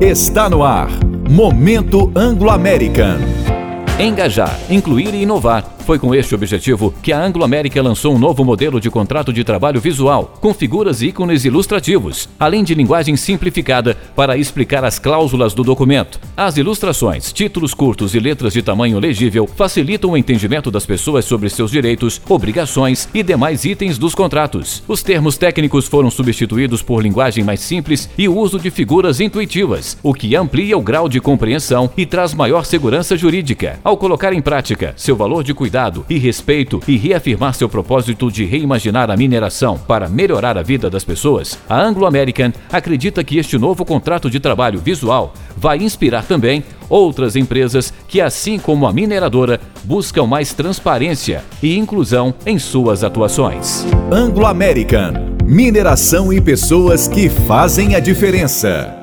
Está no ar. Momento Anglo-American. Engajar, incluir e inovar foi com este objetivo que a Anglo América lançou um novo modelo de contrato de trabalho visual, com figuras e ícones ilustrativos, além de linguagem simplificada para explicar as cláusulas do documento. As ilustrações, títulos curtos e letras de tamanho legível facilitam o entendimento das pessoas sobre seus direitos, obrigações e demais itens dos contratos. Os termos técnicos foram substituídos por linguagem mais simples e o uso de figuras intuitivas, o que amplia o grau de compreensão e traz maior segurança jurídica. Ao colocar em prática seu valor de cuidado e respeito e reafirmar seu propósito de reimaginar a mineração para melhorar a vida das pessoas, a Anglo American acredita que este novo contrato de trabalho visual vai inspirar também outras empresas que, assim como a mineradora, buscam mais transparência e inclusão em suas atuações. Anglo American Mineração e pessoas que fazem a diferença.